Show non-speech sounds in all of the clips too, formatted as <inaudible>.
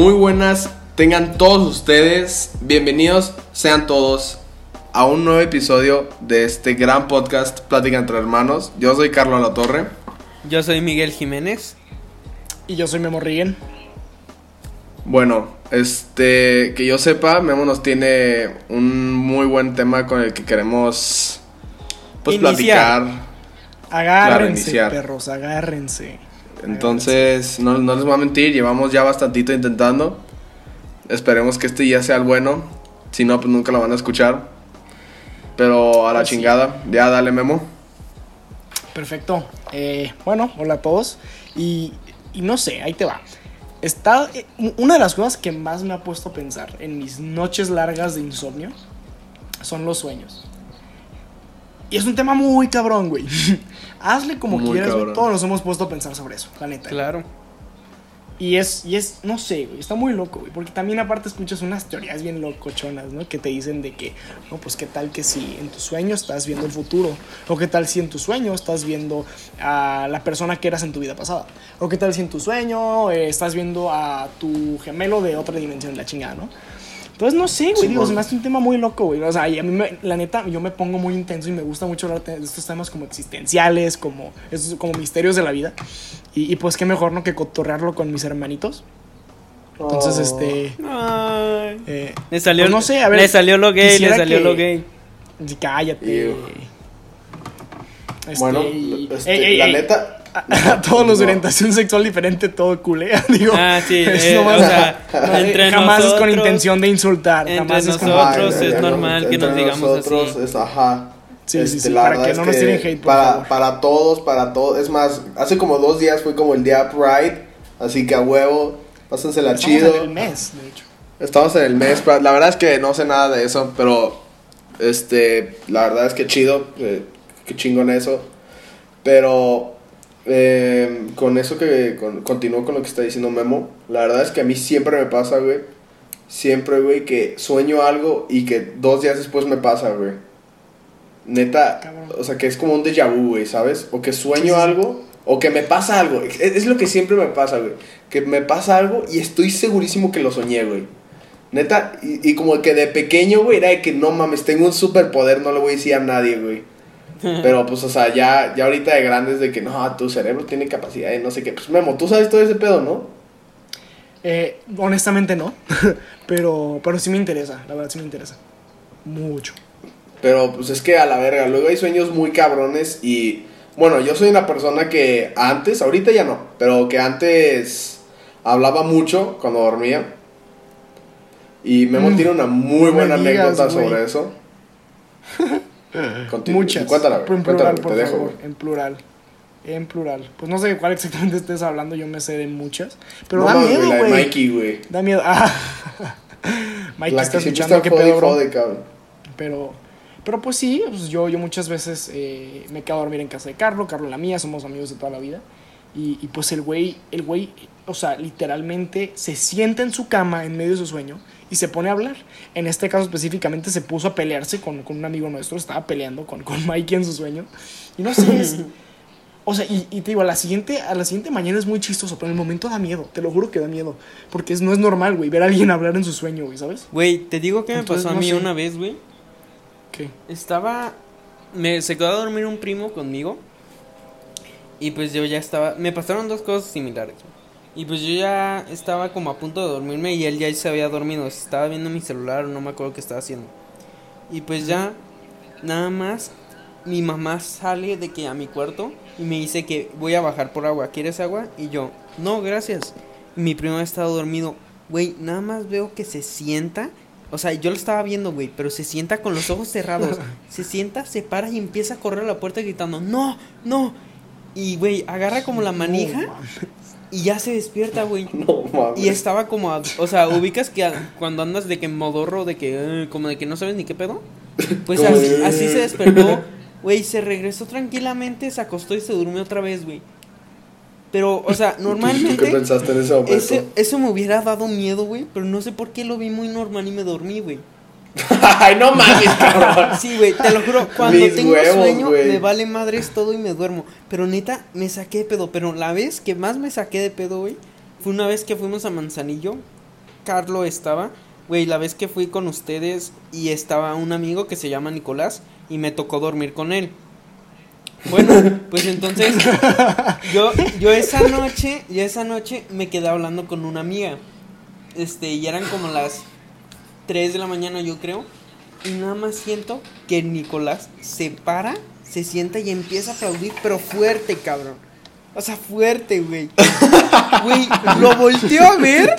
Muy buenas, tengan todos ustedes, bienvenidos sean todos a un nuevo episodio de este gran podcast Plática entre Hermanos. Yo soy Carlos La Torre. Yo soy Miguel Jiménez. Y yo soy Memo Riggen. Bueno, este, que yo sepa, Memo nos tiene un muy buen tema con el que queremos pues Iniciar. platicar. Agárrense, perros, agárrense. Entonces, no, no les voy a mentir, llevamos ya bastantito intentando. Esperemos que este ya sea el bueno. Si no, pues nunca lo van a escuchar. Pero a la Pues sí. chingada, ya dale Memo. Perfecto. Eh, bueno, hola a todos. Y, y no sé, ahí te va. Está, eh, una de las cosas que más me ha puesto a pensar en mis noches largas de insomnio son los sueños. Y es un tema muy cabrón, güey. <laughs> Hazle como Muy quieras, güey. Todos nos hemos puesto a pensar sobre eso, la neta. Claro. Y es, y es, no sé, güey, está muy loco, güey. Porque también aparte escuchas unas teorías bien locochonas, ¿no? Que te dicen de que, no, pues qué tal que si en tus sueños estás viendo el futuro. O qué tal si en tus sueños estás viendo a la persona que eras en tu vida pasada. O qué tal si en tu sueño eh, estás viendo a tu gemelo de otra dimensión, la chingada, ¿no? Entonces, no sé, güey, Sí, digo, se me hace un tema muy loco, güey. O sea, y a mí, me- la neta, yo me pongo muy intenso y me gusta mucho hablar de estos temas como existenciales, como, esos, como misterios de la vida. Y, y pues qué mejor, ¿no? Que cotorrearlo con mis hermanitos. Entonces, Oh. este... Ay. eh, Le salió, pues no sé, a ver, le salió lo gay, le salió que- lo gay. cállate. Este, bueno, este, ey, ey, la ey, neta. A, <laughs> a todos los de orientación sexual diferente, todo culea, <laughs> digo. Ah, sí, es eh, nomás- o sea, no, <laughs> entre jamás es con nosotros- intención de insultar. entre Jamás es con nosotros es ya, normal que nos digamos nosotros así. Es, ajá. Sí, sí, Este, sí, la para que no nos tiren hate, por para, favor. para todos, para todos. Es más, hace como dos días fue como el día Pride. Así que a huevo, pásensela Estamos chido. en el mes, de hecho. Estamos en el mes, pero la verdad es que no sé nada de eso, pero este, la verdad es que chido, eh, que chingón eso. Pero eh, con eso que con, continúo con lo que está diciendo Memo, la verdad es que a mí siempre me pasa, güey. Siempre, güey, que sueño algo y que dos días después me pasa, güey. Neta, Cabrón. o sea, que es como un déjà vu, güey, ¿sabes? O que sueño Sí, algo, o que me pasa algo. Es, es lo que siempre me pasa, güey. Que me pasa algo y estoy segurísimo que lo soñé, güey. Neta, y, y como que de pequeño, güey, era de que no mames, tengo un superpoder, no le voy a decir a nadie, güey. <laughs> Pero pues, o sea, ya, ya ahorita de grande es de que no, tu cerebro tiene capacidad de no sé qué. Pues Memo, tú sabes todo ese pedo, ¿no? Eh, honestamente no, <laughs> pero, pero sí me interesa, la verdad sí me interesa. Mucho. Pero pues es que a la verga, luego hay sueños muy cabrones y bueno, yo soy una persona que antes, ahorita ya no, pero que antes hablaba mucho cuando dormía. Y Memo Mm, tiene una muy buena digas, anécdota sobre eso. <laughs> Muchas. Cuéntala, güey, en plural, güey, por te dejo, favor. güey. En plural. En plural. Pues no sé de cuál exactamente estés hablando, yo me sé de muchas. Pero No da miedo, la de güey. Mikey, güey. Da miedo. <laughs> Ah. Mikey La está que escuchando qué pedo, bro. Pero, pero pues sí, pues yo, yo muchas veces eh, me quedo a dormir en casa de Carlos, Carlos la mía, somos amigos de toda la vida. Y, y pues el güey, el güey, o sea, literalmente se sienta en su cama en medio de su sueño y se pone a hablar. En este caso específicamente se puso a pelearse con, con un amigo nuestro, estaba peleando con, con Mikey en su sueño. Y no sé, <laughs> es- o sea, y, y te digo, a la, siguiente, a la siguiente mañana es muy chistoso, pero en el momento da miedo, te lo juro que da miedo. Porque es, no es normal, güey, ver a alguien hablar en su sueño, güey, ¿sabes? Güey, te digo que me Entonces, pasó a no mí sé. una vez, güey. ¿Qué? Estaba. Me, se quedó a dormir un primo conmigo. Y pues yo ya estaba. Me pasaron dos cosas similares. Y pues yo ya estaba como a punto de dormirme y él ya se había dormido. Estaba viendo mi celular, no me acuerdo qué estaba haciendo. Y pues ya, nada más, mi mamá sale de que a mi cuarto y me dice que voy a bajar por agua. ¿Quieres agua? Y yo, no, gracias. Y mi primo ha estado dormido. Güey, nada más veo que se sienta. O sea, yo lo estaba viendo, güey, pero se sienta con los ojos cerrados. <laughs> se sienta, se para y empieza a correr a la puerta gritando, no, no. Y, güey, agarra como la manija y ya se despierta, güey. <laughs> No mames. Y estaba como, a- o sea, ubicas que a- cuando andas de que modorro, de que, eh, como de que no sabes ni qué pedo. Pues así, así se despertó, <laughs> güey, se regresó tranquilamente, se acostó y se durmió otra vez, güey. Pero, o sea, <laughs> ¿Tú qué normalmente pensaste en ese momento? ese, eso me hubiera dado miedo, güey, pero no sé por qué lo vi muy normal y me dormí, güey. <laughs> Ay, no mames, cabrón. Sí, güey, te lo juro, cuando Mis tengo huevos, sueño me vale madres todo y me duermo. Pero neta, me saqué de pedo. Pero la vez que más me saqué de pedo, güey, fue una vez que fuimos a Manzanillo Carlo estaba, güey, la vez que fui con ustedes y estaba un amigo que se llama Nicolás y me tocó dormir con él. Bueno, pues entonces <laughs> yo, yo esa noche, yo esa noche me quedé hablando con una amiga. Este, y eran como las 3 de la mañana, yo creo. Y nada más siento que Nicolás se para, se sienta y empieza a aplaudir, pero fuerte, cabrón. O sea, fuerte, güey. <laughs> Güey, lo volteó a ver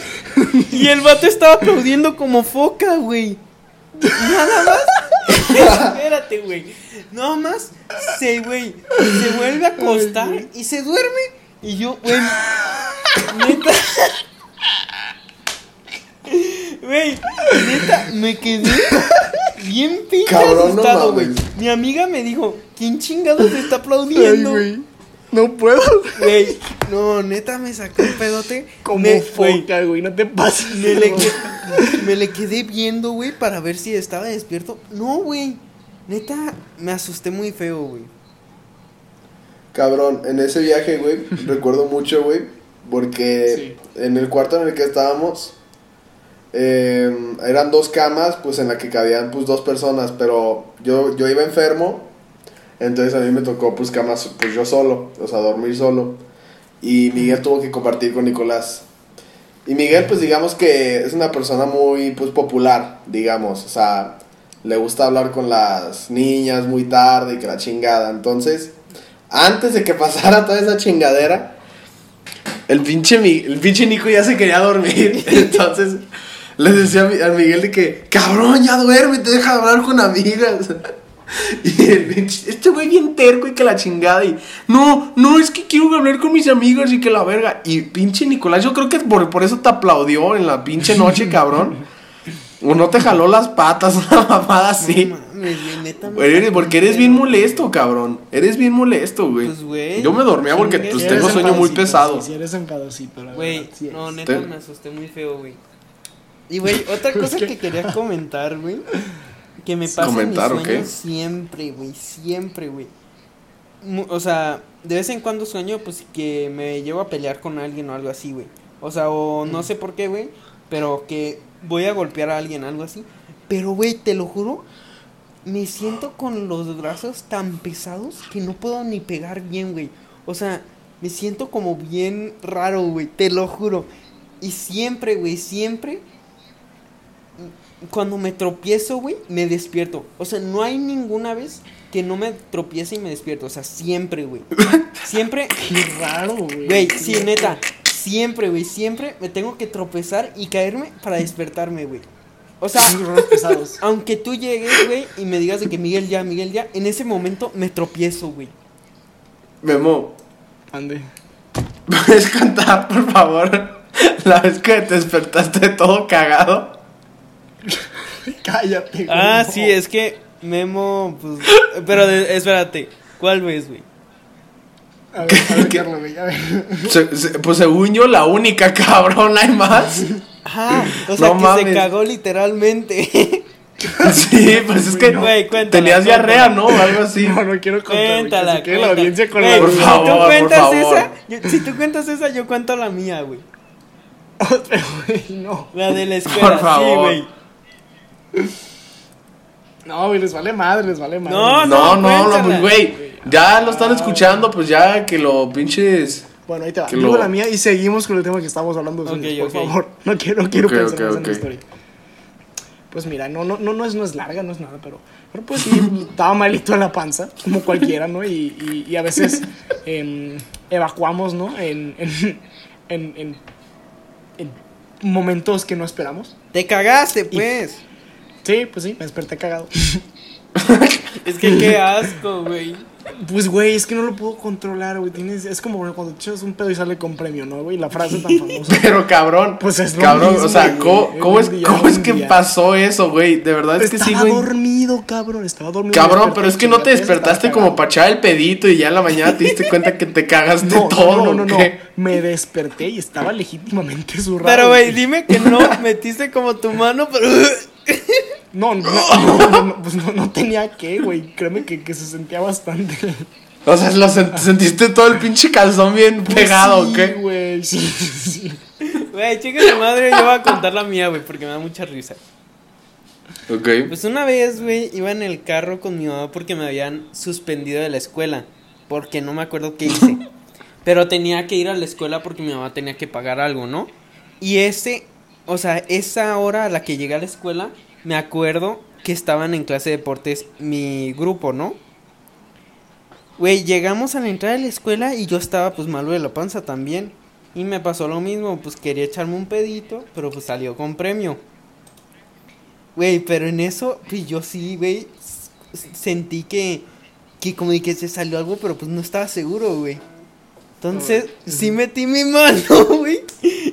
y el vato estaba aplaudiendo como foca, güey. Nada más. Espérate, güey. Nada más se, güey, se vuelve a acostar y se duerme. Y yo, güey, neta. <laughs> Güey, neta, me quedé bien pinche Cabrón, no asustado, güey. mames. Mi amiga me dijo, ¿quién chingados te está Ay, aplaudiendo? güey. No puedo. Güey, no, neta me sacó un pedote. Como me, güey, foca, güey. No te pases. me, le que- me le quedé viendo, güey, para ver si estaba despierto. No, güey. Neta, me asusté muy feo, güey. Cabrón, en ese viaje, güey, recuerdo mucho, güey, porque en el cuarto en el que estábamos eh, eran dos camas, pues en la que cabían pues dos personas, pero yo, yo iba enfermo, entonces a mí me tocó pues camas, pues yo solo, o sea, dormir solo, y Miguel tuvo que compartir con Nicolás. Y Miguel, pues digamos que es una persona muy, pues popular, digamos, o sea, le gusta hablar con las niñas muy tarde y que la chingada, entonces antes de que <laughs> pasara toda esa chingadera, el pinche, el pinche Nico ya se quería dormir. <laughs> Entonces le decía a Miguel de que, cabrón, ya duerme, te deja de hablar con amigas. <laughs> Y el pinche, este güey bien terco y que la chingada. Y no, no, es que quiero hablar con mis amigas y que la verga. Y pinche Nicolás, yo creo que por, por eso te aplaudió en la pinche noche, <laughs> cabrón. O no te jaló las patas, <laughs> una mamada así. No mames, neta me porque eres bien molesto, cabrón. Eres bien molesto, güey. Pues, güey, Yo me dormía porque pues si tengo sueño muy pesado. Sí, sí, eres enfadosito, la Güey, verdad, sí no, neta me asusté muy feo, güey. Y, güey, <laughs> otra cosa que- que quería comentar, güey. Que me pasa ¿Comentar en mis qué? sueños siempre, güey, siempre, güey. O sea, de vez en cuando sueño, pues, que me llevo a pelear con alguien o algo así, güey. O sea, o no sé por qué, güey, pero que voy a golpear a alguien, algo así. Pero, güey, te lo juro, me siento con los brazos tan pesados que no puedo ni pegar bien, güey. O sea, me siento como bien raro, güey, te lo juro. Y siempre, güey, siempre, cuando me tropiezo, güey, me despierto. O sea, no hay ninguna vez que no me tropiece y me despierto. O sea, siempre, güey. <laughs> Siempre, Qué raro, güey. güey, sí, neta. Siempre, güey, siempre me tengo que tropezar y caerme para despertarme, güey. O sea, pesados. <laughs> aunque tú llegues, güey, y me digas de que Miguel ya, Miguel ya, en ese momento me tropiezo, güey. Memo, Ande. <laughs> ¿puedes contar, por favor, la vez que te despertaste todo cagado? <laughs> Cállate, güey. Ah, no. sí, es que Memo, pues, pero de- espérate, ¿cuál ves, güey? A ver, a ver. <laughs> Carlos, güey, a ver. Se- se- pues según yo, la única, cabrón, hay más. Ajá, o sea No que se mames. cagó literalmente. <laughs> Sí, pues es que Güey, cuéntala, tenías diarrea, cuéntala. ¿no? O algo así. No, no quiero contar. güey, que Cuéntala, se cuéntala. la audiencia con Güey, la Por si favor, tú por cuentas favor. esa, yo- si tú cuentas esa, yo cuento la mía, güey, no. La de la escuela, Por favor. sí, güey. No, güey, les vale madre, les vale madre. No, No, no, no, güey. Ya lo están escuchando, pues ya que lo pinches. Bueno, ahí te va. Que Digo lo- la mía y seguimos con el tema que estábamos hablando. Ok, por favor. <laughs> No quiero, no quiero Ok, pensar ok, más en ok. la historia. Pues mira, no, no, no, no, es, no es larga, no es nada, pero, pero pues sí, estaba malito en la panza, como cualquiera, ¿no? Y, y, y a veces <laughs> em, evacuamos, ¿no? En, en, en, en, en momentos que no esperamos. Te cagaste, pues. Sí, pues sí, me desperté cagado. <laughs> Es que qué asco, güey. Pues, güey, es que no lo puedo controlar, güey. Tienes, es como cuando te echas un pedo y sale con premio, ¿no, güey? La frase tan famosa. <laughs> Pero cabrón. Pues es lo Cabrón, mismo, o sea, güey. ¿cómo, cómo es, día, cómo es que día. pasó eso, güey? De verdad es que sí, estaba dormido, cabrón. Estaba dormido. Cabrón, pero es que no te despertaste como para echar el pedito y ya en la mañana te diste cuenta que te cagaste No, todo. no, no, no, no. Me desperté y estaba legítimamente zurrado. Pero, güey, dime que no metiste como tu mano, pero. No, no, <laughs> no, no, no, pues no, no tenía que, güey. Créeme que, que se sentía bastante. O sea, lo sent- sentiste todo el pinche calzón bien pegado, Pues ¿o sí, qué? güey, sí, sí. Güey, chica de madre, yo voy a contar la mía, güey, porque me da mucha risa. Ok. Pues una vez, güey, iba en el carro con mi mamá porque me habían suspendido de la escuela. Porque no me acuerdo qué hice. Pero tenía que ir a la escuela porque mi mamá tenía que pagar algo, ¿no? Y ese, o sea, esa hora a la que llegué a la escuela, me acuerdo que estaban en clase de deportes mi grupo, ¿no? Güey, llegamos a la entrada de la escuela y yo estaba pues malo de la panza también. Y me pasó lo mismo, pues quería echarme un pedito, pero pues salió con premio. Güey, pero en eso, pues yo sí, güey, sentí que, que como que se salió algo, pero pues no estaba seguro, güey. Entonces, sí metí mi mano, <laughs> güey.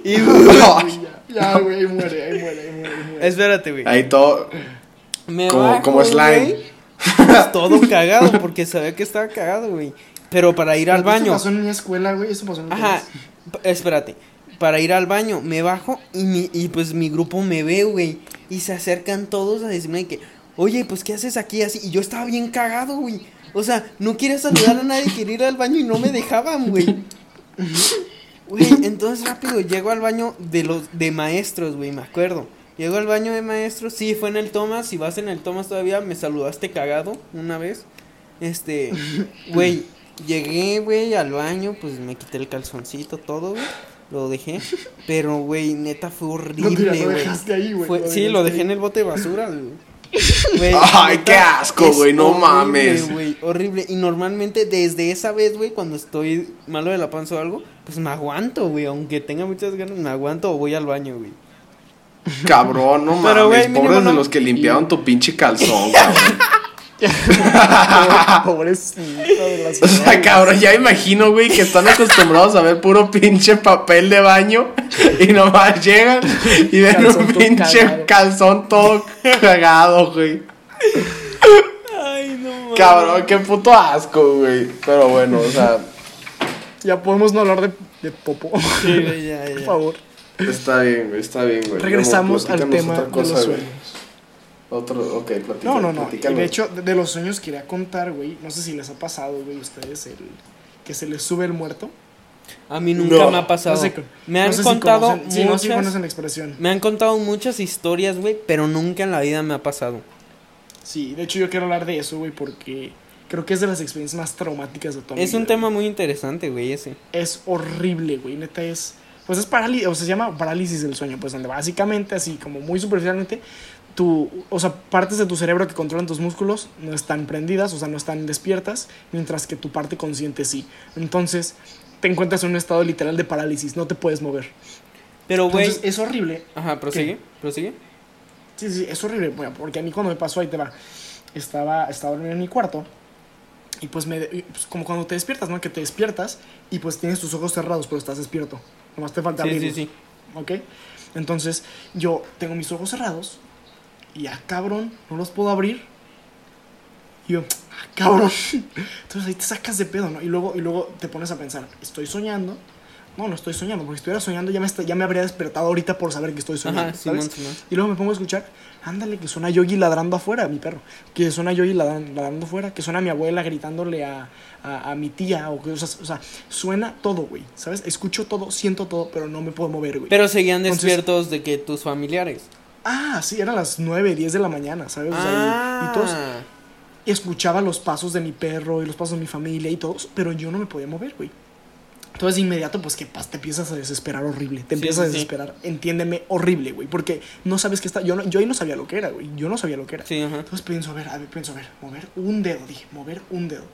Y, <laughs> ya, güey, ahí muere, ahí muere, ahí muere, ahí muere. espérate, güey. Ahí todo. Me Como- bajo, como slime. pues, <laughs> todo cagado, porque sabía que estaba cagado, güey. Pero para ir al Pero Eso baño. pasó en mi escuela, güey, eso pasó en mi Ajá, espérate. Para ir al baño, me bajo y, mi, y pues mi grupo me ve, güey. Y se acercan todos a decirme que, oye, pues ¿qué haces aquí así? Y yo estaba bien cagado, güey. O sea, no quería saludar a nadie, quería ir al baño y no me dejaban, güey. <laughs> Güey, entonces rápido llego al baño de los de maestros, güey, me acuerdo. Llego al baño de maestros, sí, fue en el Thomas, si vas en el Thomas todavía, me saludaste cagado una vez. Este, <laughs> güey, llegué, güey, al baño, pues me quité el calzoncito, todo, güey. Lo dejé, <laughs> pero, güey, neta fue horrible, güey. sí, lo dejé en el bote de basura, güey. Ay, qué asco, güey, no horrible, mames. güey, horrible. Y normalmente desde esa vez, güey, cuando estoy malo de la panza o algo, pues me aguanto, güey. Aunque tenga muchas ganas, me aguanto o voy al baño, güey. Cabrón, no Pero, mames. mínimo Pobres de los que limpiaron tu pinche calzón, cabrón. <laughs> Pobrecito de las O sea, cabrón, ya imagino, güey, que están acostumbrados a ver puro pinche papel de baño y nomás llegan y ven Calzón un pinche cagado. calzón todo cagado, güey. Ay, no mames. Cabrón, qué puto asco, güey. Pero bueno, o sea, Ya podemos no hablar de, de popo. Sí, güey, ya, ya. <laughs> Por favor. está bien, güey, está bien, güey. Regresamos al tema de los sueños. Otro, ok, platícanos. No, no, no. platícanos. De hecho, de, de los sueños quería contar, güey. No sé si les ha pasado, güey, a ustedes el que se les sube el muerto. A mí nunca No. me ha pasado. No sé, me han no sé si contado conocen- sí, no sé si muchas. la expresión. me han contado muchas historias, güey, pero nunca en la vida me ha pasado. Sí, de hecho yo quiero hablar de eso, güey, porque creo que es de las experiencias más traumáticas de toda mi Es un vida, tema muy interesante, güey, ese. es horrible, güey. Neta es. Pues es parálisis, o sea, se llama parálisis del sueño, pues donde básicamente, así como muy superficialmente, tu, o sea, partes de tu cerebro que controlan tus músculos no están prendidas, o sea, no están despiertas, mientras que tu parte consciente sí. Entonces, te encuentras en un estado literal de parálisis, no te puedes mover. Pero, güey. Es horrible. Ajá, prosigue, prosigue. Sí, sí, es horrible, bueno, porque a mí cuando me pasó, ahí te va, estaba, estaba dormido en mi cuarto y pues, me, pues, como cuando te despiertas, ¿no? Que te despiertas y pues tienes tus ojos cerrados, pero estás despierto. Nomás te falta Sí, sí, abrirlos. sí. ¿Ok? Entonces, yo tengo mis ojos cerrados y ah, cabrón, no los puedo abrir. Y yo, ah, cabrón. <laughs> Entonces ahí te sacas de pedo, ¿no? Y luego, y luego te pones a pensar, ¿estoy soñando? No, no estoy soñando, porque si estuviera soñando ya me, está- ya me habría despertado ahorita por saber que estoy soñando. Ajá, ¿sabes? Simón. Y luego me pongo a escuchar, ándale, que suena Yogi ladrando afuera, mi perro. Que suena Yogi ladran- ladrando afuera, que suena mi abuela gritándole a, a, a mi tía, o, que, o, sea, o sea, suena todo, güey, ¿sabes? Escucho todo, siento todo, pero no me puedo mover, güey. Pero seguían Entonces- despiertos de que tus familiares. Ah, sí, eran las 9, 10 de la mañana, ¿sabes? O sea, y- ah, y, todos y escuchaba los pasos de mi perro y los pasos de mi familia y todos, pero yo no me podía mover, güey. Entonces de inmediato, pues que te empiezas a desesperar horrible. Te Sí, empiezas a sí. desesperar, entiéndeme, horrible, güey. Porque no sabes qué está. Yo, no, yo ahí no sabía lo que era, güey. Yo no sabía lo que era. Entonces pienso, a ver, a ver, pienso, a ver, mover un dedo, dije, mover un dedo.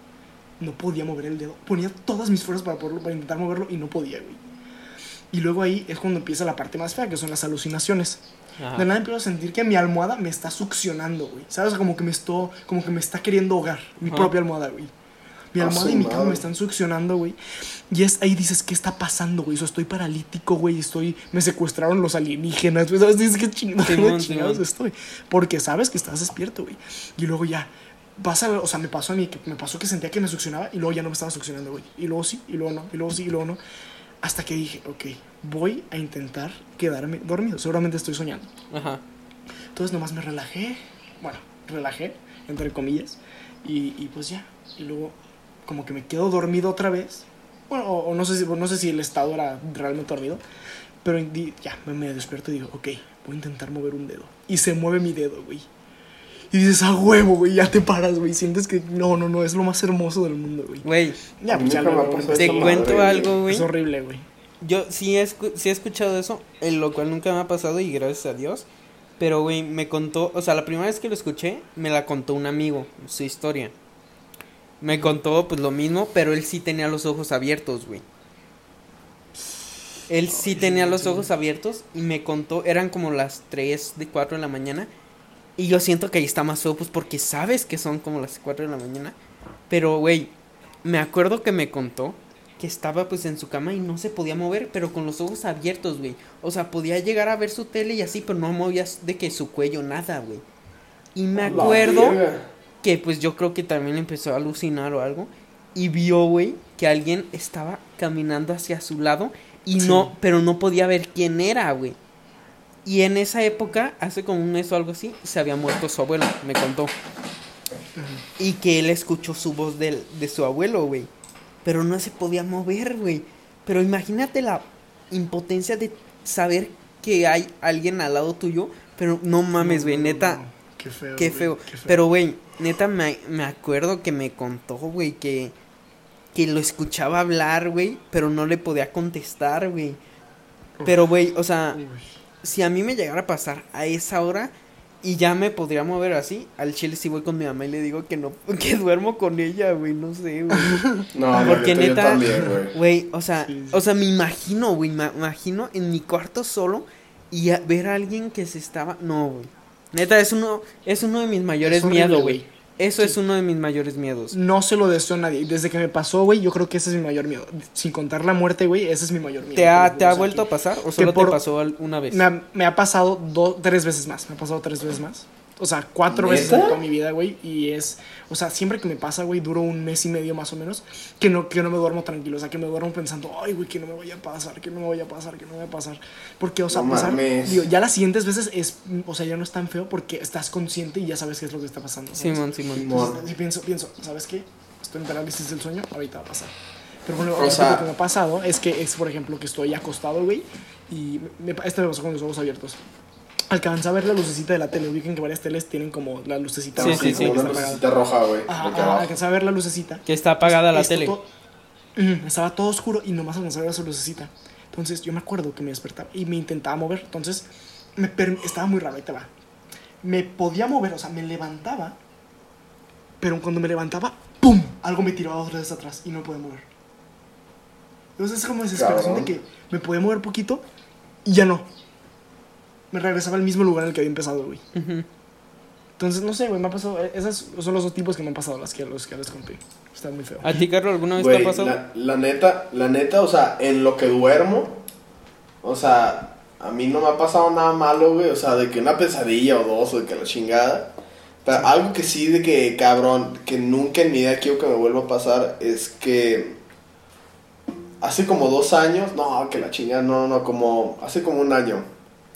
No podía mover el dedo. Ponía todas mis fuerzas para, poderlo, para intentar moverlo y no podía, güey. Y luego ahí es cuando empieza la parte más fea, que son las alucinaciones. Ajá. De nada empiezo a sentir que mi almohada me está succionando, güey. ¿Sabes? Como que me estoy, como que me está queriendo ahogar. Mi Ajá. propia almohada, güey. Mi almohada y mi cama me están succionando, güey. Y es ahí dices, ¿qué está pasando, güey? O sea, estoy paralítico, güey. Estoy. Me secuestraron los alienígenas, güey. ¿Sabes? Dices, ¿qué chingados, Simón, <laughs> chingados estoy? Porque sabes que estás despierto, güey. Y luego ya. Pasa, o sea, me pasó a mí, que me pasó que sentía que me succionaba y luego ya no me estaba succionando, güey. Y luego sí, y luego no, y luego sí, y luego no. Hasta que dije, ok, voy a intentar quedarme dormido. Seguramente estoy soñando. Ajá. Entonces nomás me relajé, bueno, relajé, entre comillas, y, y pues ya. Y luego como que me quedo dormido otra vez. Bueno, o, o no, sé si, no sé si el estado era realmente dormido. Pero ya, me, me despierto y digo, ok, voy a intentar mover un dedo. Y se mueve mi dedo, güey. Y dices, a huevo, güey, ya te paras, güey. Sientes que no, no, no, es lo más hermoso del mundo, güey. Güey, Ya, pues ya ha pasado te cuento madre, algo, güey. Es horrible, güey. Yo sí he, sí he escuchado eso, en lo cual nunca me ha pasado y gracias a Dios. Pero, güey, me contó, o sea, la primera vez que lo escuché, me la contó un amigo, su historia. Me contó, pues, lo mismo, pero él sí tenía los ojos abiertos, güey. Él sí tenía los ojos abiertos y me contó, eran como las 3 de 4 de la mañana. Y yo siento que ahí está más feo, pues, porque sabes que son como las 4 de la mañana. Pero, güey, me acuerdo que me contó que estaba pues en su cama y no se podía mover, pero con los ojos abiertos, güey. O sea, podía llegar a ver su tele y así, pero no movías de que su cuello, nada, güey. Y me acuerdo que pues yo creo que también empezó a alucinar o algo. Y vio, güey, que alguien estaba caminando hacia su lado y Sí. no, pero no podía ver quién era, güey. Y en esa época, hace como un mes o algo así, se había muerto su abuelo, me contó. Y que él escuchó su voz del, de su abuelo, güey. Pero no se podía mover, güey. Pero imagínate la impotencia de saber que hay alguien al lado tuyo. Pero no mames, güey, No, no, neta. no. Qué feo. Qué feo. qué feo. Pero, güey, neta, me, me acuerdo que me contó, güey, que, que lo escuchaba hablar, güey, pero no le podía contestar, güey. Pero, güey, o sea, Uy. Si a mí me llegara a pasar a esa hora y ya me podría mover así, al chile sí voy con mi mamá y le digo que no, <laughs> que duermo con ella, güey, no sé, güey. <laughs> No, Porque neta- también, güey. Güey, o sea, Sí, sí. o sea, me imagino, güey, me imagino en mi cuarto solo y a- ver a alguien que se estaba, no, güey. Neta, es uno, es uno de mis mayores miedos, güey. Eso Sí. es uno de mis mayores miedos. No se lo deseo a nadie. Desde que me pasó, güey, yo creo que ese es mi mayor miedo. Sin contar la muerte, güey, ese es mi mayor miedo. ¿Te ha, te ha vuelto a pasar o solo por- te pasó una vez? Me ha, me ha pasado dos, tres veces más. Me ha pasado tres veces más. O sea, cuatro ¿Neta? veces en toda mi vida, güey. Y es. O sea, siempre que me pasa, güey, duro un mes y medio más o menos. Que no, que no me duermo tranquilo. O sea, que me duermo pensando, ay, güey, que no me vaya a pasar, que no me vaya a pasar, que no me vaya a pasar. Porque, o sea, No pasar. Digo, ya las siguientes veces es. O sea, ya no es tan feo porque estás consciente y ya sabes qué es lo que está pasando. ¿sabes? Simón, Simón. Y pienso, pienso, ¿sabes qué? Estoy en parálisis del sueño, ahorita va a pasar. Pero bueno, O sea- lo que me ha pasado es que es, por ejemplo, que estoy acostado, güey, y me, este me pasó con los ojos abiertos. Alcanza a ver la lucecita de la tele. Ubican que varias teles tienen como la lucecita Sí, roja sí, sí. que Una está apagada. lucecita roja, güey. Alcanzaba a ver la lucecita. Que está apagada la tele. to- Ujú, estaba todo oscuro y nomás alcanzaba a ver su lucecita. Entonces yo me acuerdo que me despertaba y me intentaba mover. Entonces me estaba muy raro, ahí te va. Me podía mover, o sea, me levantaba. Pero cuando me levantaba, ¡pum! Algo me tiraba otra vez atrás y no me podía mover. Entonces es como desesperación Cabrón. de que me podía mover poquito y ya no. Me regresaba al mismo lugar en el que había empezado, güey. Entonces, no sé, güey, me ha pasado. Esos son los dos tipos que me han pasado, las que, los que les conté. Está muy feo. ¿A ti, Carlos, alguna vez te ha pasado? la, la neta, la neta, o sea, en lo que duermo, o sea, a mí no me ha pasado nada malo, güey, o sea, de que una pesadilla o dos o de que la chingada. Pero algo que sí, de que, cabrón, que nunca en mi vida quiero que me vuelva a pasar es que hace como dos años, no, que la chingada, no, no, como hace como un año,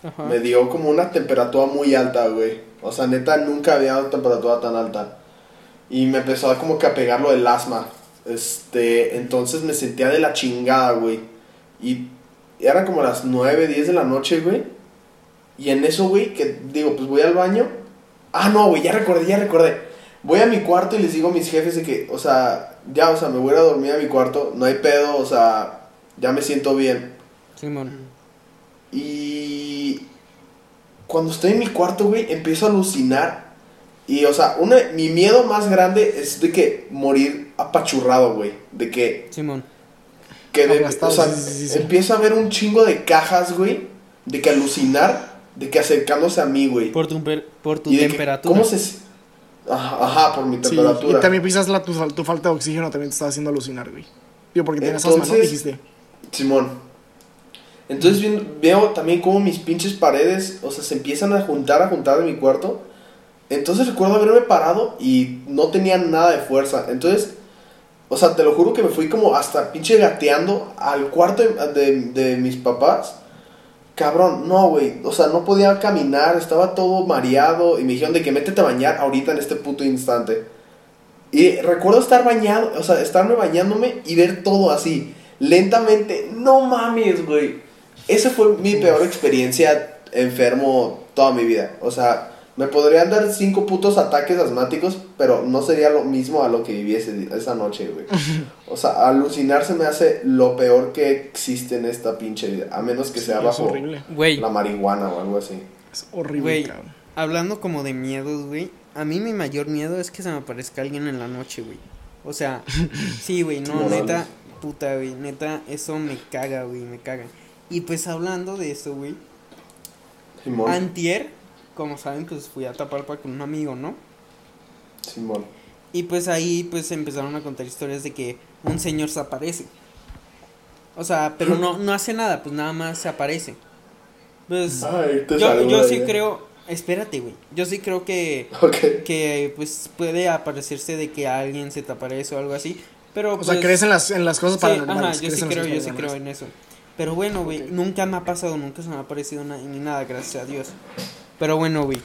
Ajá. me dio como una temperatura muy alta, güey. O sea, neta, nunca había dado temperatura tan alta. Y me empezó a como que a pegar lo del asma. Este, entonces me sentía de la chingada, güey. Y eran como las 9, 10 de la noche, güey. Y en eso, güey, que digo, pues voy al baño. Ah, no, güey, ya recordé, ya recordé. Voy a mi cuarto y les digo a mis jefes de que, o sea, ya, o sea, me voy a dormir a mi cuarto. No hay pedo, o sea, ya me siento bien. Simón. Y cuando estoy en mi cuarto, güey, empiezo a alucinar. Y, o sea, una, mi miedo más grande es de que morir apachurrado, güey. De que, Simón. que de- o sea, sí, sí, sí, sí. empiezo a ver un chingo de cajas, güey. De que alucinar, de que acercándose a mí, güey. Por tu, por tu Y de que, temperatura. ¿Cómo se...? Ajá, ajá, por mi Sí, temperatura. y también quizás la, tu, tu falta de oxígeno también te está haciendo alucinar, güey. Digo, porque tienes asma, ¿no? Dijiste. Simón. Entonces veo también como mis pinches paredes, o sea, se empiezan a juntar, a juntar en mi cuarto. Entonces recuerdo haberme parado y no tenía nada de fuerza. Entonces, o sea, te lo juro que me fui como hasta pinche gateando al cuarto de, de- de mis papás. Cabrón, no, güey. O sea, no podía caminar, estaba todo mareado. Y me dijeron de que métete a bañar ahorita en este puto instante. Y recuerdo estar bañado, o sea, estarme bañándome y ver todo así, lentamente. No mames, güey. Esa fue mi peor experiencia enfermo toda mi vida. O sea, me podrían dar cinco putos ataques asmáticos, pero no sería lo mismo a lo que viví ese- esa noche, güey. <laughs> O sea, alucinar se me hace lo peor que existe en esta pinche vida. A menos que sea bajo la marihuana o algo así. Es horrible, Güey. cabrón. hablando como de miedos, güey. A mí mi mayor miedo es que se me aparezca alguien en la noche, güey. O sea, <laughs> sí, güey, no, Morales. neta, puta, güey, neta, eso me caga, güey, me caga. Y pues hablando de eso, güey, Simón. antier, como saben, pues fui a Tapalpa con un amigo, ¿no? Simón. Y pues ahí pues empezaron a contar historias de que un señor se aparece. O sea, pero no, no hace nada, pues nada más se aparece. Pues Ay, te yo, yo sí creo, espérate, güey. Yo sí creo que Ok. que pues puede aparecerse de que alguien se te aparece o algo así, pero O sea, pues, crees en las, en las cosas sí, paranormales. ajá, yo sí creo, yo sí creo en eso. Pero bueno, güey, nunca me ha pasado, nunca se me ha aparecido na- ni nada, gracias a Dios. Pero bueno, güey,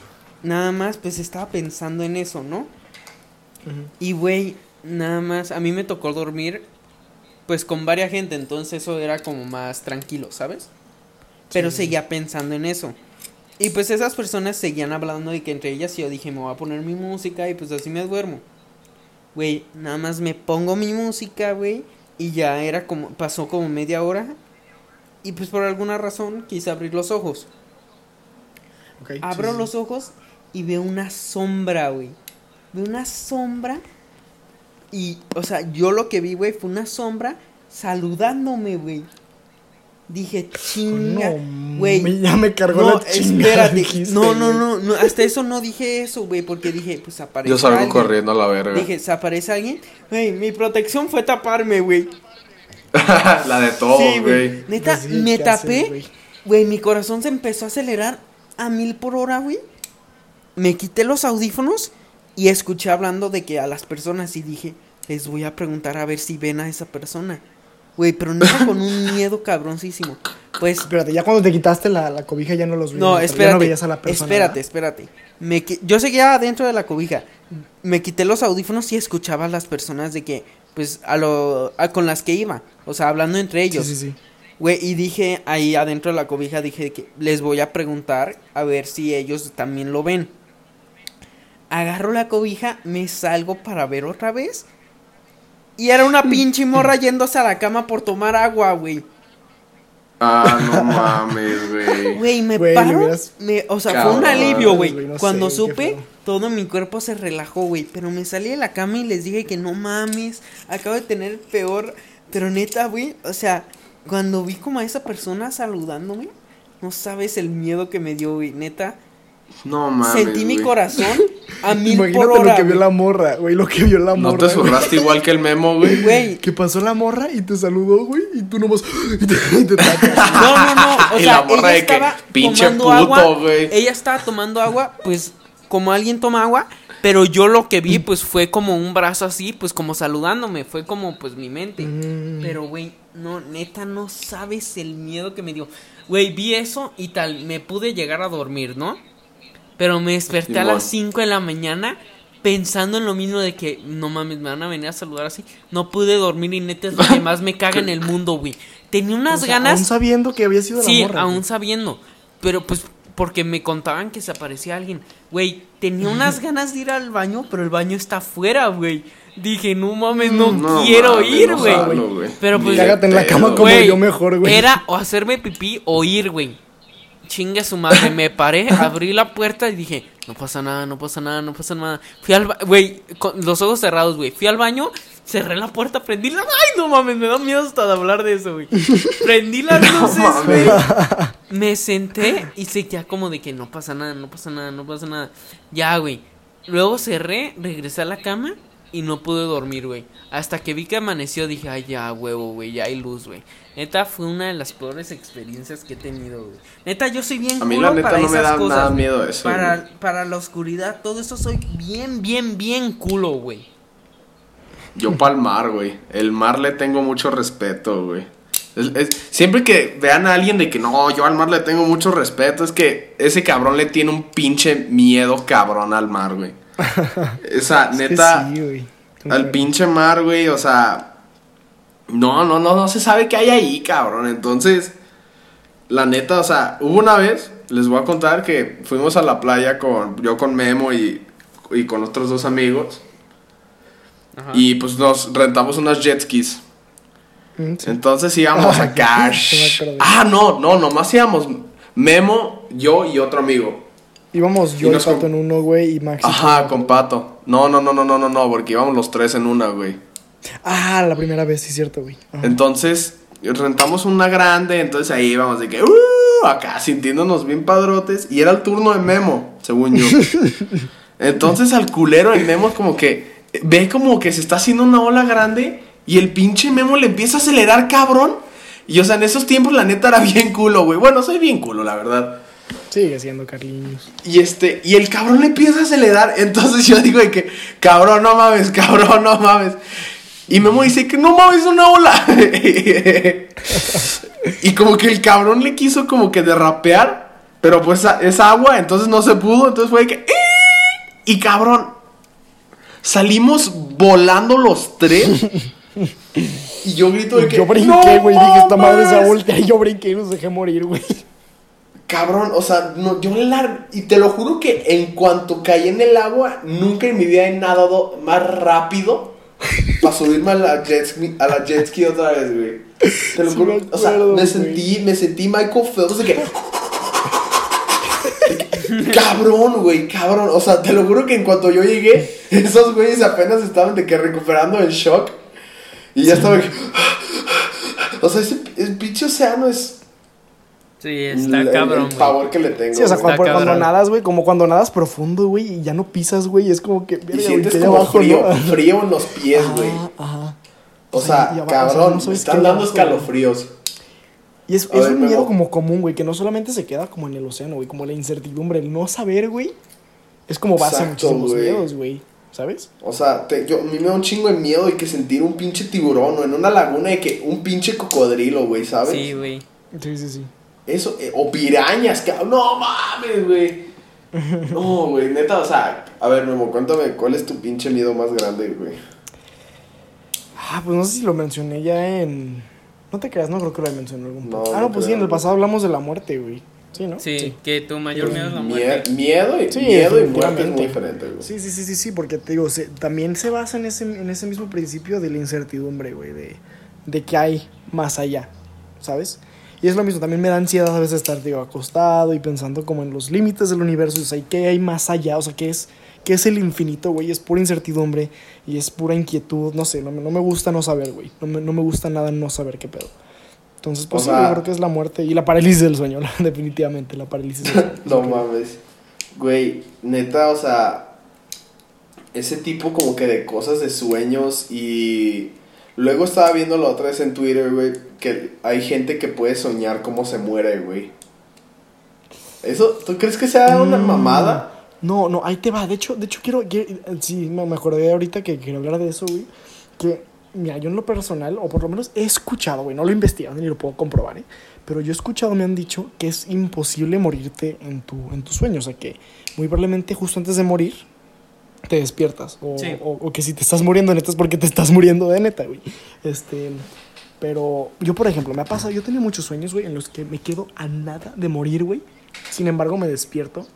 nada más pues estaba pensando en eso, ¿no? Y güey, nada más a mí me tocó dormir pues con varias gente, entonces eso era como más tranquilo, ¿sabes? Pero Sí. seguía pensando en eso. Y pues esas personas seguían hablando y que entre ellas yo dije, me voy a poner mi música y pues así me duermo. Güey, nada más me pongo mi música, güey, y ya era como pasó como media hora y pues por alguna razón quise abrir los ojos. Abro sí. los ojos y veo una sombra, güey. Veo una sombra. Y, o sea, yo lo que vi, güey, fue una sombra saludándome, güey. Dije, chinga, No, güey. me- ya me cargó no, la chingada. espérate. dijiste, no, no, no, no, hasta eso no dije eso, güey, porque dije, pues aparece Yo salgo alguien. corriendo a la verga. Dije, ¿se aparece alguien? Güey, mi protección fue taparme, güey. <laughs> la de todo, sí, güey. Neta, Pues sí, me ¿qué haces, tapé. güey? Mi corazón se empezó a acelerar a mil por hora, güey. Me quité los audífonos y escuché hablando de que a las personas y dije, les voy a preguntar a ver si ven a esa persona. Güey, pero neta con un <laughs> miedo cabroncísimo. Pues, Espérate, ya cuando te quitaste la, la cobija ya no los vi. no, Ya no espérate. veías a la persona. espérate, espérate. Me yo seguía adentro de la cobija. Me quité los audífonos y escuchaba a las personas de que, pues, a lo, a- con las que iba. O sea, hablando entre ellos. Sí, sí, sí. Güey, y dije ahí adentro de la cobija, dije que les voy a preguntar a ver si ellos también lo ven. Agarro la cobija, me salgo para ver otra vez. Y era una <laughs> pinche morra yéndose a la cama por tomar agua, güey. Ah, no <laughs> mames, güey. Güey, me paro. me- o sea, fue un alivio, güey. no Cuando sé, supe, todo mi cuerpo se relajó, güey. Pero me salí de la cama y les dije que no mames. Acabo de tener el peor. Pero neta, güey. O sea, cuando vi como a esa persona saludándome, no sabes el miedo que me dio, güey. Neta, No mames. sentí mi corazón a <laughs> mil Imagínate por hora. lo que vio la morra, güey. Lo que vio la ¿No morra. te güey. zurraste igual que el memo, güey? <laughs> Güey, Que pasó la morra y te saludó, güey. Y tú nomás. <laughs> Y te, y te. No, no, no. O Y sea, la morra ella de que, estaba "Pinche tomando puto, güey". Ella estaba tomando agua, pues, como alguien toma agua. Pero yo lo que vi, pues, fue como un brazo así, pues, como saludándome. Fue como, pues, mi mente. Mm. Pero, güey, no, neta, no sabes el miedo que me dio. Güey, vi eso y tal, me pude llegar a dormir, ¿no? Pero me desperté a las 5 de la mañana pensando en lo mismo de que, no mames, me van a venir a saludar así. No pude dormir y neta es lo que más me caga en el mundo, güey. Tenía unas O sea, ganas... Aún sabiendo que había sido Sí, la morra. aún güey. sabiendo. Pero pues porque me contaban que se aparecía alguien. Güey, tenía unas ganas de ir al baño, pero el baño está afuera, güey. Dije, no mames, no, No quiero mames, ir, no güey. güey. Pero pues- Cágate en la cama como Güey, yo mejor, güey. Era o hacerme pipí o ir, güey. Chinga su madre, me paré, abrí la puerta y dije, no pasa nada, no pasa nada, no pasa nada. Fui al baño, güey, con los ojos cerrados, güey. Fui al baño, cerré la puerta, prendí la... Ay, no mames, me da miedo hasta de hablar de eso, güey. Prendí las <laughs> luces, güey. Me senté y seguía como de que no pasa nada, no pasa nada, no pasa nada. Ya, güey. Luego cerré, regresé a la cama y no pude dormir, güey. Hasta que vi que amaneció dije, ay, ya, huevo, güey, ya hay luz, güey. Neta, fue una de las peores experiencias que he tenido, güey. Neta, yo soy bien A mí culo la neta para no me da cosas. nada miedo eso, Para, güey. para la oscuridad, todo eso soy bien, bien, bien culo, güey. Yo pa'l mar, güey. El mar le tengo mucho respeto, güey. Es- es- siempre que vean a alguien de que no, yo al mar le tengo mucho respeto, es que ese cabrón le tiene un pinche miedo cabrón al mar, güey. <laughs> Esa, Es que neta, sí, al pinche mar, güey, o sea, no, no, no, no se sabe qué hay ahí, cabrón. Entonces, la neta, o sea, hubo una vez, les voy a contar que fuimos a la playa con, yo con Memo y, y con otros dos amigos. Ajá. Y pues nos rentamos unas jet skis. Mm, sí. Entonces íbamos <laughs> me acordó. ah, no, no, nomás íbamos Memo, yo y otro amigo. Íbamos yo Y Pato en uno, güey, y Maxi. Ajá, con Pato. No, no, no, no, no, no, no, porque íbamos los tres en una, güey. Ah, la primera vez, sí, cierto, güey. Ajá. Entonces, rentamos una grande, entonces ahí íbamos de que, uh, acá sintiéndonos bien padrotes. Y era el turno de Memo, según yo. <laughs> Entonces al culero el Memo como que ve como que se está haciendo una ola grande y el pinche Memo le empieza a acelerar, cabrón. Y o sea, en esos tiempos la neta era bien culo, güey. Bueno, soy bien culo, la verdad. Sigue siendo Carliños. Y este, y el cabrón le empieza a acelerar. Entonces yo digo de que, cabrón, no mames, cabrón, no mames. Y Memo dice que no mames, una ola. <laughs> y como que el cabrón le quiso como que derrapear. Pero pues es agua, entonces no se pudo. Entonces fue de que. "Eh". Y cabrón. Salimos volando los tres. <laughs> y yo grito de que. Yo brinqué, "No güey, dije, esta madre se va a mames". voltear. <laughs> Y yo brinqué y los dejé morir, güey. Cabrón, o sea, no, yo la... Y te lo juro que en cuanto caí en el agua, nunca en mi vida he nadado más rápido para subirme a la jet ski, a la jet ski otra vez, güey. Te lo Sí juro. o sea, me güey. sentí, me sentí Michael Phelps de que... <laughs> Cabrón, güey, cabrón. O sea, te lo juro que en cuanto yo llegué, esos güeyes apenas estaban de que recuperando el shock. Y ya estaba que... O sea, ese el pinche océano es... Sí, está el- cabrón, El pavor que le tengo. Sí, o sea, cuando, nadas, güey, como cuando nadas profundo, güey, y ya no pisas, güey, es como que. Y verga, güey, sientes como abajo, frío, ¿no? frío en los pies, güey. Ajá, ajá. O sea, y abajo, cabrón, o sea, no me sabes están dando abajo, escalofríos. Y es, es ver, un miedo como común, güey, que no solamente se queda como en el océano, güey, como la incertidumbre, el no saber, güey, es como base a Exacto, muchísimos güey. miedos, güey, ¿sabes? O sea, te- yo, a mí me da un chingo de miedo de que sentir un pinche tiburón o en una laguna de que un pinche cocodrilo, güey, ¿sabes? Sí, güey. Sí, sí, sí. Eso, eh, o pirañas, cabrón. No mames, güey. No, güey, neta, o sea, a ver, Memo, cuéntame, ¿cuál es tu pinche miedo más grande, güey? Ah, pues no sé si lo mencioné ya en... No te creas, no creo que lo mencioné en algún No, punto. Ah, no no, pues sí, creo, en el pasado hablamos de la muerte, güey. Sí, ¿no? Sí, que tu mayor miedo es la muerte. miedo y, Sí, miedo y muerte es muy diferente, güey. Sí, sí, sí, sí, sí, porque te digo, se- también se basa en ese, en ese mismo principio de la incertidumbre, güey, de, de que hay más allá, ¿sabes? Y es lo mismo, también me da ansiedad a veces estar, digo, acostado y pensando como en los límites del universo, o sea, ¿y ¿qué hay más allá? O sea, ¿qué es, qué es el infinito, güey? Es pura incertidumbre y es pura inquietud, no sé, no, me- no me gusta no saber, güey, no me, no me gusta nada no saber qué pedo. Entonces, pues O sí, sea- yo creo que es la muerte y la parálisis del sueño, <laughs> definitivamente, la parálisis del sueño. <laughs> No mames. Güey, neta, o sea, ese tipo como que de cosas de sueños y luego estaba viendo la otra vez en Twitter, güey, que hay gente que puede soñar cómo se muere, güey. ¿Eso, tú crees que sea una Mm. mamada? No, no, ahí te va. De hecho, de hecho quiero, sí, me acordé ahorita que quiero hablar de eso, güey. Que, mira, yo en lo personal, o por lo menos he escuchado, güey, no lo he investigado ni lo puedo comprobar, ¿eh? Pero yo he escuchado, me han dicho que es imposible morirte en tu, en tus sueños. O sea, que muy probablemente justo antes de morir te despiertas. O, Sí. o- o que si te estás muriendo neta es porque te estás muriendo de neta, güey. Este... Pero yo, por ejemplo, me ha pasado, yo he tenido muchos sueños, güey, en los que me quedo a nada de morir, güey. Sin embargo, me despierto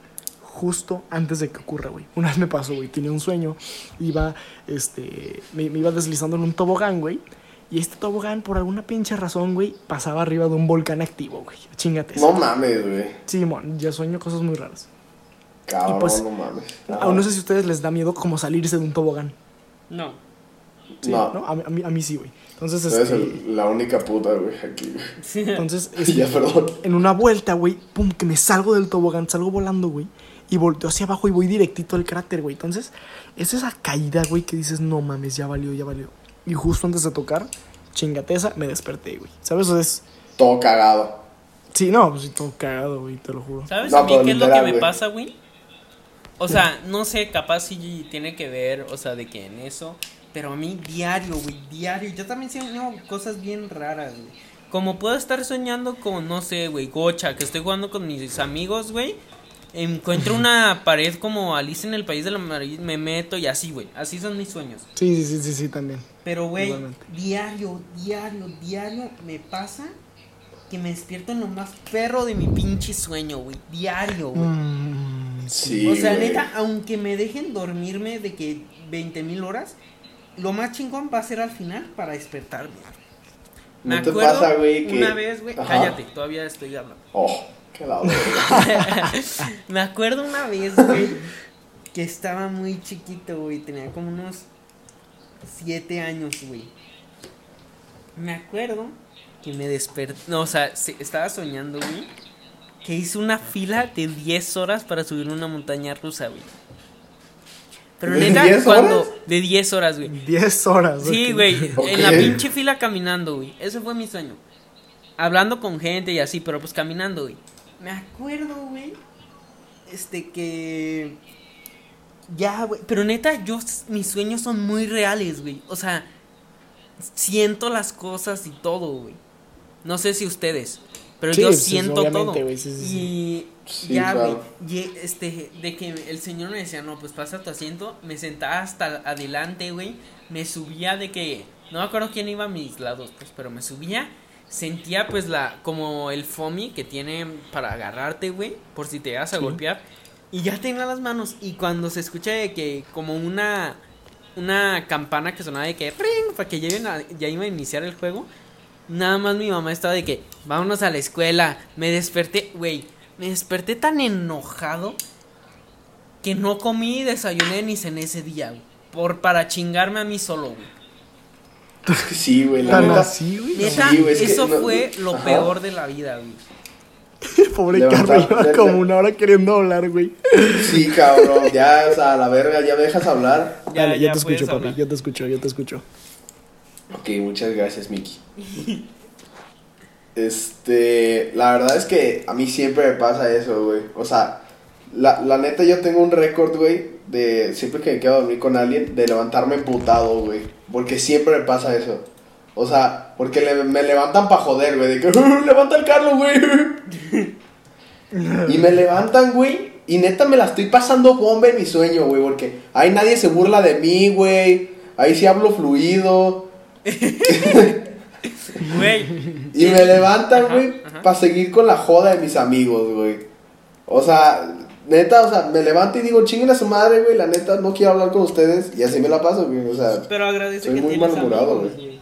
justo antes de que ocurra, güey. Una vez me pasó, güey, tenía un sueño, iba, este, me, me iba deslizando en un tobogán, güey. Y este tobogán, por alguna pinche razón, güey, pasaba arriba de un volcán activo, güey. Chingate. No mames, güey. Sí, mon, ya sueño cosas muy raras. Cabrón, Y pues, no mames. Aún no sé si a ustedes les da miedo como salirse de un tobogán. No. Sí, No. ¿no? A, mí- a mí, a mí sí, güey. Entonces, este, el- la única puta, güey, aquí, güey. <laughs> entonces, <laughs> este, ya, perdón. en una vuelta, güey, pum, que me salgo del tobogán, salgo volando, güey, y volteo hacia abajo y voy directito al cráter, güey. Entonces, es esa caída, güey, que dices, no mames, ya valió, ya valió. Y justo antes de tocar, chingateza, me desperté, güey. ¿Sabes? O sea, es. Todo cagado. Sí, no, pues sí, todo cagado, güey, te lo juro. ¿Sabes No, a mí qué es lo que me güey. pasa, güey? O sea, no sé, capaz si tiene que ver, o sea, de que en eso. Pero a mí diario, güey, diario. Yo también sueño cosas bien raras, güey. Como puedo estar soñando con, no sé, güey, gocha, que estoy jugando con mis amigos, güey. Encuentro una pared como Alice en el País de la Maravilla, me meto y así, güey. Así son mis sueños. Sí, sí, sí, sí, sí, también. Pero, güey, diario, diario, diario me pasa que me despierto en lo más perro de mi pinche sueño, güey. Diario, güey. Mm, Sí, o sea, güey. neta, aunque me dejen dormirme de que 20 mil horas, lo más chingón va a ser al final para despertarme. Me ¿No te acuerdo pasa, güey, que... una vez, güey, Ajá. cállate, todavía estoy hablando. Oh, qué la verga. <laughs> Me acuerdo una vez, güey, que estaba muy chiquito, güey, tenía como unos 7 años, güey. Me acuerdo que me desperté, no, o sea, se- estaba soñando, güey, que hice una fila de 10 horas para subir una montaña rusa, güey. Pero ¿De neta, 10 cuando horas? de 10 horas, güey. 10 horas. Sí, ok. güey, en la pinche fila caminando, güey. Ese fue mi sueño. Hablando con gente y así, pero pues caminando, güey. Me acuerdo, güey. Este que ya, güey, pero neta yo mis sueños son muy reales, güey. O sea, siento las cosas y todo, güey. No sé si ustedes, pero Sí, yo pues, siento todo. sí. Y Sí, ya, güey, claro. este, de que el señor me decía, no, pues pasa tu asiento, me sentaba hasta adelante, güey, me subía de que, no me acuerdo quién iba a mis lados, pues, pero me subía, sentía pues la, como el foamy que tiene para agarrarte, güey, por si te vas a Sí. golpear, y ya tenía las manos, y cuando se escucha de que, como una, una campana que sonaba de que, ring, para que lleguen a- ya iba a iniciar el juego, Nada más mi mamá estaba de que, vámonos a la escuela. Me desperté, güey, me desperté tan enojado que no comí, desayuné ni cené ese día, güey. Por, para chingarme a mí solo, güey. <laughs> Sí, güey, la Tan neta. así, güey. Neta, Sí, güey, es que eso no- fue lo Ajá. peor de la vida, güey. <laughs> Pobre Levantar- Carlos, lleva le- como una hora queriendo hablar, güey. Sí, cabrón, ya, o sea, a la verga, ya me dejas hablar. Dale, ya, te escucho, papi. Yo te escucho, yo te escucho. Ok, muchas gracias, Miki. <laughs> Este, la verdad es que a mí siempre me pasa eso, güey. O sea, la, la neta yo tengo un récord, güey, de siempre que me quedo a dormir con alguien, de levantarme emputado, güey. Porque siempre me pasa eso. O sea, porque me levantan para joder, güey. De que, "Uh, <laughs> levanta el Carlos, güey. <laughs> y me levantan, güey. Y neta me la estoy pasando bomba en mi sueño, güey. Porque ahí nadie se burla de mí, güey. Ahí sí hablo fluido. Güey. Y me levantan, güey, para seguir con la joda de mis amigos, güey. O sea, neta, o sea, me levanto y digo, chinguen a su madre, güey, la neta, no quiero hablar con ustedes. Y así me la paso, güey, o sea, Pero agradece Soy que muy malhumorado, güey.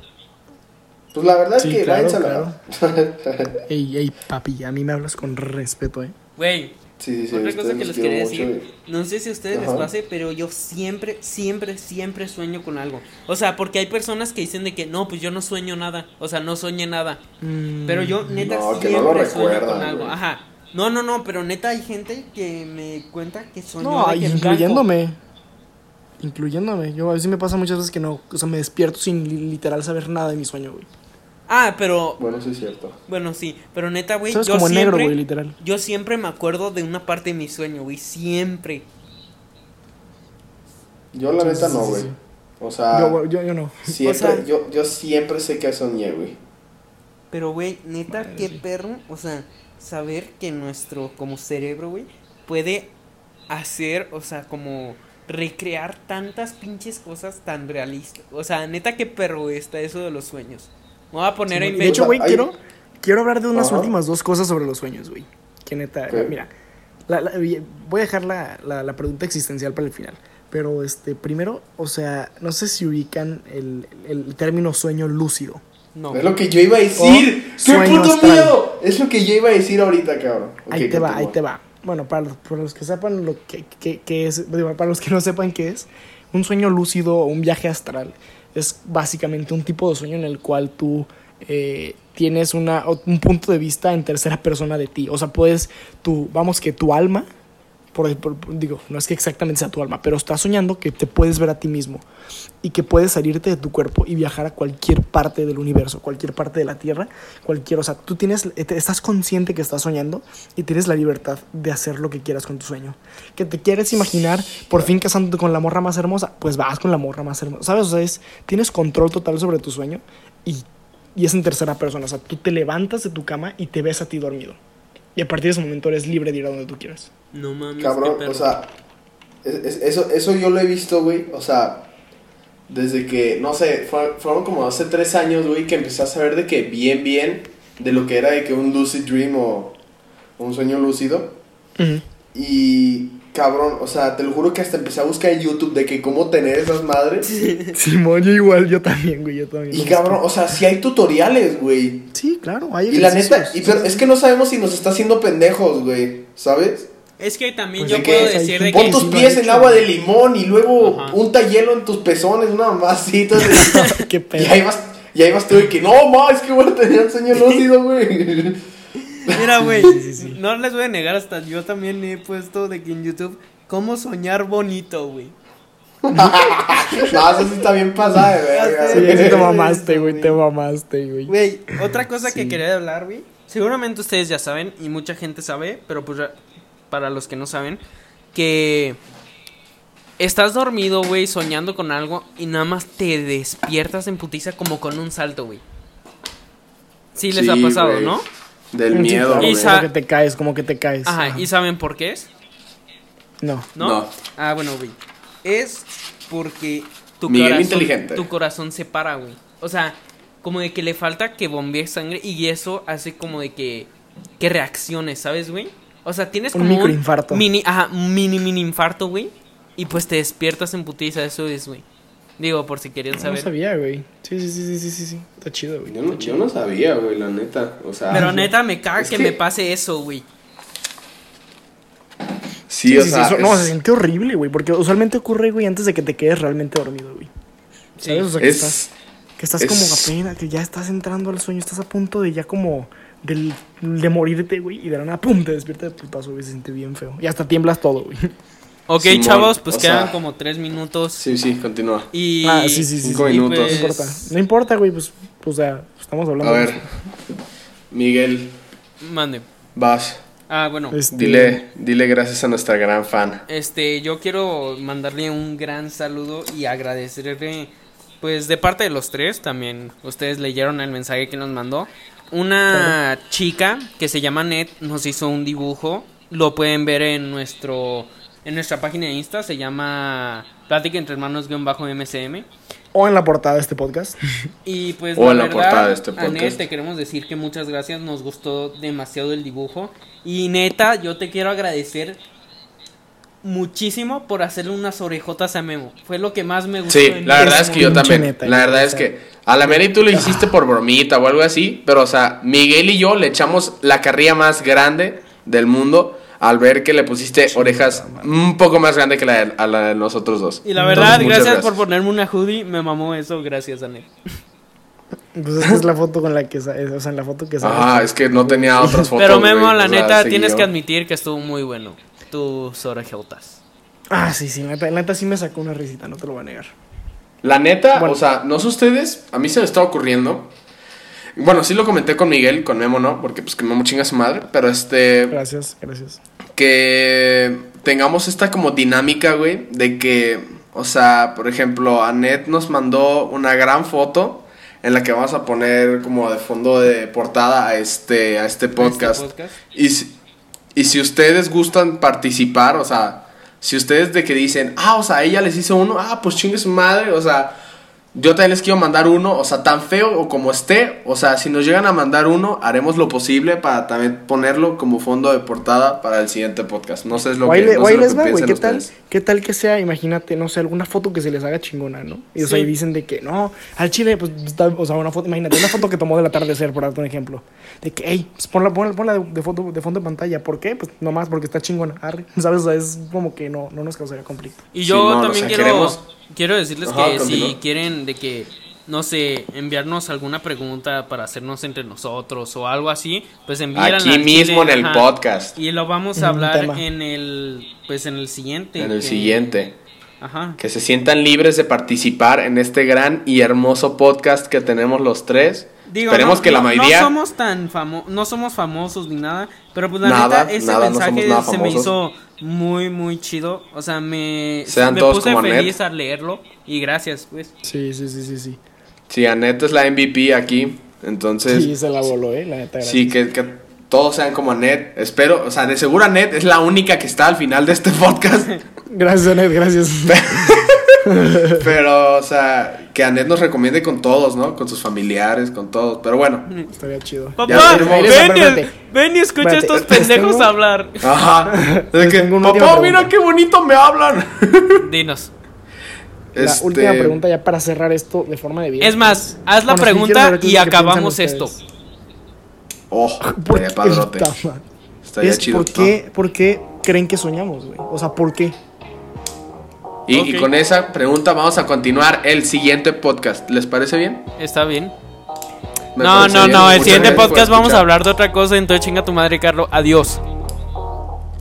pues la verdad Sí, es que claro, váyanse a la- <laughs> Ey, ey, papi, a mí me hablas con respeto, eh. Güey, sí, sí, sí, Otra cosa que les quería decir, no sé si a ustedes les pase, pero yo siempre, siempre, siempre sueño con algo. O sea, porque hay personas que dicen de que no, pues yo no sueño nada, o sea, no soñé nada. Mm, Pero yo neta No, que siempre no lo sueño con algo. güey. Ajá. No, no, no, pero neta hay gente que me cuenta que soñó No, de que blanco. incluyéndome. Incluyéndome. Yo a veces me pasa muchas veces que no. O sea, me despierto sin li- literal saber nada de mi sueño, güey. Ah, pero Bueno, sí es cierto. bueno, sí, pero neta, güey, yo como siempre negro, güey, literal. yo siempre me acuerdo de una parte de mi sueño, güey, siempre. Yo la neta no, güey. O sea, Yo, yo, yo no. siempre, o sea- yo, yo siempre sé que soñé, güey. Pero, güey, neta, qué perro. O sea, saber que nuestro, como cerebro, güey, puede hacer, o sea, como recrear tantas pinches cosas tan realistas. O sea, neta, qué perro está eso de los sueños. Me voy a poner a de inventar. hecho, güey, quiero, quiero hablar de unas Ajá. últimas dos cosas sobre los sueños, güey. Que neta, Ok. mira. la- la- voy a dejar la, la, la pregunta existencial para el final. Pero, este, primero, o sea, no sé si ubican el, el término sueño lúcido. No. Es lo que yo iba a decir. ¡Qué sueño puto astral. miedo! Es lo que yo iba a decir ahorita, cabrón. Ahí Ok, te va, ahí te va. Bueno, para, los- para los que sepan lo que, que- que es, digo, para los que no sepan qué es, un sueño lúcido o un viaje astral es básicamente un tipo de sueño en el cual tú eh, tienes una, un punto de vista en tercera persona de ti. O sea, puedes, tú, vamos que tu alma, digo, no es que exactamente sea tu alma, pero estás soñando que te puedes ver a ti mismo y que puedes salirte de tu cuerpo y viajar a cualquier parte del universo, cualquier parte de la Tierra, cualquier, o sea, tú tienes, estás consciente que estás soñando y tienes la libertad de hacer lo que quieras con tu sueño. Que te quieres imaginar por fin casándote con la morra más hermosa, pues vas con la morra más hermosa, ¿sabes? O sea, es- tienes control total sobre tu sueño y, y es en tercera persona, o sea, tú te levantas de tu cama y te ves a ti dormido. Y a partir de ese momento eres libre de ir a donde tú quieras. No mames, Cabrón, qué perro. o sea, es- es- eso, eso yo lo he visto, güey. O sea, desde que, no sé, fue- fueron como hace tres años, güey, que empecé a saber de que bien, bien de lo que era de que un lucid dream o un sueño lúcido. Y cabrón, o sea, te lo juro que hasta empecé a buscar en YouTube de que cómo tener esas madres. <laughs> Simón, yo igual, yo también, güey, yo también. Y cabrón, o sea, sí hay tutoriales, güey. Sí, claro, hay Y la neta, y pero es que no sabemos si nos está haciendo pendejos, güey, ¿sabes? Es que también Pues yo de puedo decir de Pon que... tus lo han pies en agua de güey. limón y luego Ajá. unta hielo en tus pezones, una masita. <laughs> y Qué pedo. ahí vas, y ahí vas tú de que no, ma, es que voy a tener sueño lúcido, güey. <laughs> Mira, güey, Sí, sí, sí. no les voy a negar, hasta yo también he puesto de que en YouTube, cómo soñar bonito, güey. <laughs> no, eso sí está bien pasada, de verga. Sí, güey. sí te mamaste, güey, güey. te mamaste, güey. Güey, otra cosa que quería hablar, güey. Seguramente ustedes ya saben y mucha gente sabe, pero pues para los que no saben, que estás dormido, güey, soñando con algo y nada más te despiertas en putiza como con un salto, güey. Sí les ha Sí, pasado. ¿no? Del Sí, miedo, güey. Y Como que te caes, como que te caes. Ajá, ¿y saben por qué es? No. ¿No? No. Ah, bueno, güey. Es porque tu Miguel corazón, inteligente. tu corazón se para, güey. O sea, como de que le falta que bombee sangre y eso hace como de que que reacciones, ¿sabes, güey? O sea, tienes Un como microinfarto. mini, ajá, un mini mini infarto, güey, y pues te despiertas en putiza, eso es, güey. Digo, por si querían No saber. sabía, güey. Sí, sí, sí, sí, sí, sí. Está chido, güey. Yo no, yo no sabía, güey, la neta. O sea, Pero neta me caga Es que, que- me pase eso, güey. sí, Sí, o sí, sea, sí, eso- no, se siente horrible, güey. Porque usualmente ocurre, güey, antes de que te quedes realmente dormido, güey. Sí. ¿Sabes? O sea, que es- estás, que estás es- como apenas, que ya estás entrando al sueño, estás a punto de ya como del, de morirte, güey. Y de la nada, pum, te despierta de putazo, güey. Se siente bien feo. Y hasta tiemblas todo, güey. <laughs> Ok, Simón, chavos, pues quedan sea- como tres minutos Sí, sí, continúa. y Ah, sí, sí, sí. Cinco sí. minutos. No importa. No importa, güey, pues, pues, o sea, estamos hablando. A de ver, Miguel, Mande. vas. Ah, bueno. Este, Dile, dile gracias a nuestra gran fan. Este, yo quiero mandarle un gran saludo y agradecerle, pues de parte de los tres, también ustedes leyeron el mensaje que nos mandó. Una chica que se llama Net nos hizo un dibujo, lo pueden ver en nuestro, en nuestra página de Insta, se llama Plática entre hermanos-mcm. O en la portada de este podcast. <laughs> Y pues O la en la verdad, portada de este podcast. te queremos decir que muchas gracias, nos gustó demasiado el dibujo. Y neta, yo te quiero agradecer muchísimo por hacerle unas orejotas a Memo. Fue lo que más me gustó. Sí, la verdad es que yo también. neta, La verdad o es que a la Mary tú lo hiciste por bromita o algo así, pero o sea, Miguel y yo le echamos la carrilla más grande del mundo al ver que le pusiste orejas un poco más grande que la de, a la de nosotros dos. Y la verdad, gracias, por ponerme una hoodie, me mamó eso, gracias Anet. Pues esta es la foto con la que sa- o sea, en la foto que sale. Ah, es que no tenía otras fotos. Pero Memo, la sea, neta, tienes que admitir que estuvo muy bueno. Tus orejotas. Ah, sí, sí, la neta, sí me sacó una risita, no te lo voy a negar. La neta, Bueno. o sea, no sé ustedes, a mí se me está ocurriendo. Bueno, sí lo comenté con Miguel, con Memo no, porque pues que Memo chinga a su madre, pero este Gracias, gracias. que tengamos esta como dinámica, güey, de que, o sea, por ejemplo, Anet nos mandó una gran foto en la que vamos a poner como de fondo de portada a este a este podcast. podcast. Y si, y si ustedes gustan participar, o sea, si ustedes de que dicen, ah, o sea, ella les hizo uno, ah, pues chingue su madre, o sea, yo también les quiero mandar uno, o sea, tan feo o como esté, o sea, si nos llegan a mandar uno, haremos lo posible para también ponerlo como fondo de portada para el siguiente podcast. No sé es lo que, le- no sé lo les que va, güey. ¿Qué tal, ustedes. ¿Qué tal que sea, imagínate, no sé, alguna foto que se les haga chingona, ¿no? Y o sea, y dicen de que, no, al chile, pues, está- o sea, una foto, imagínate, una foto que tomó del atardecer, por darte un ejemplo. De que, hey, pues ponla, ponla, ponla de, de foto, de fondo de pantalla. ¿Por qué? Pues nomás porque está chingona. Arre. <laughs> ¿Sabes? O sea, es como que no, no nos causaría conflicto. Y Sí, yo no, o también sea, quiero, queremos- quiero decirles Ajá, que si quieren de que, no sé, enviarnos alguna pregunta para hacernos entre nosotros o algo así, pues envíenla Aquí mismo chile, en el ajá. podcast, Y lo vamos a hablar en el, pues en el siguiente. en el que- siguiente. Ajá. Que se sientan libres de participar en este gran y hermoso podcast que tenemos los tres. Digo, Esperemos no- que la no- mayoría... No somos tan famo no somos famosos ni nada, pero pues la Nada, neta, ese nada, mensaje se me hizo muy, muy chido. O sea, me, Sean me todos puse como Anet. feliz al leerlo y gracias, pues. Sí, sí, sí, sí, sí. Sí, Anet es la MVP aquí, entonces... Sí, se la voló, eh, la neta. Sí, que, que todos sean como Anet. Espero, o sea, de seguro Anet es la única que está al final de este podcast. <laughs> Gracias, Anet, gracias. <laughs> <laughs> Pero, o sea, que Anet nos recomiende con todos, ¿no? Con sus familiares, con todos. Pero bueno. Estaría chido. Papá, ven, ven y escucha a estos <laughs> pendejos tengo- hablar. Ajá. <laughs> Que, papá, mira qué bonito me hablan. Dinos. La Este, última pregunta ya para cerrar esto de forma de vida. Es más, haz la Bueno, pregunta y acabamos esto. Oh, padrote. Madre. Estaría Es chido. ¿por, qué, ¿Por qué creen que soñamos, güey? O sea, ¿por qué? Y, con esa pregunta vamos a continuar el siguiente podcast. ¿Les parece bien? ¿Está bien? Me no, no, bien. no. El Muchas siguiente podcast vamos a hablar de otra cosa. Entonces chinga tu madre, Carlos. Adiós.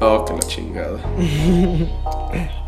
Oh, que la chingada. <laughs>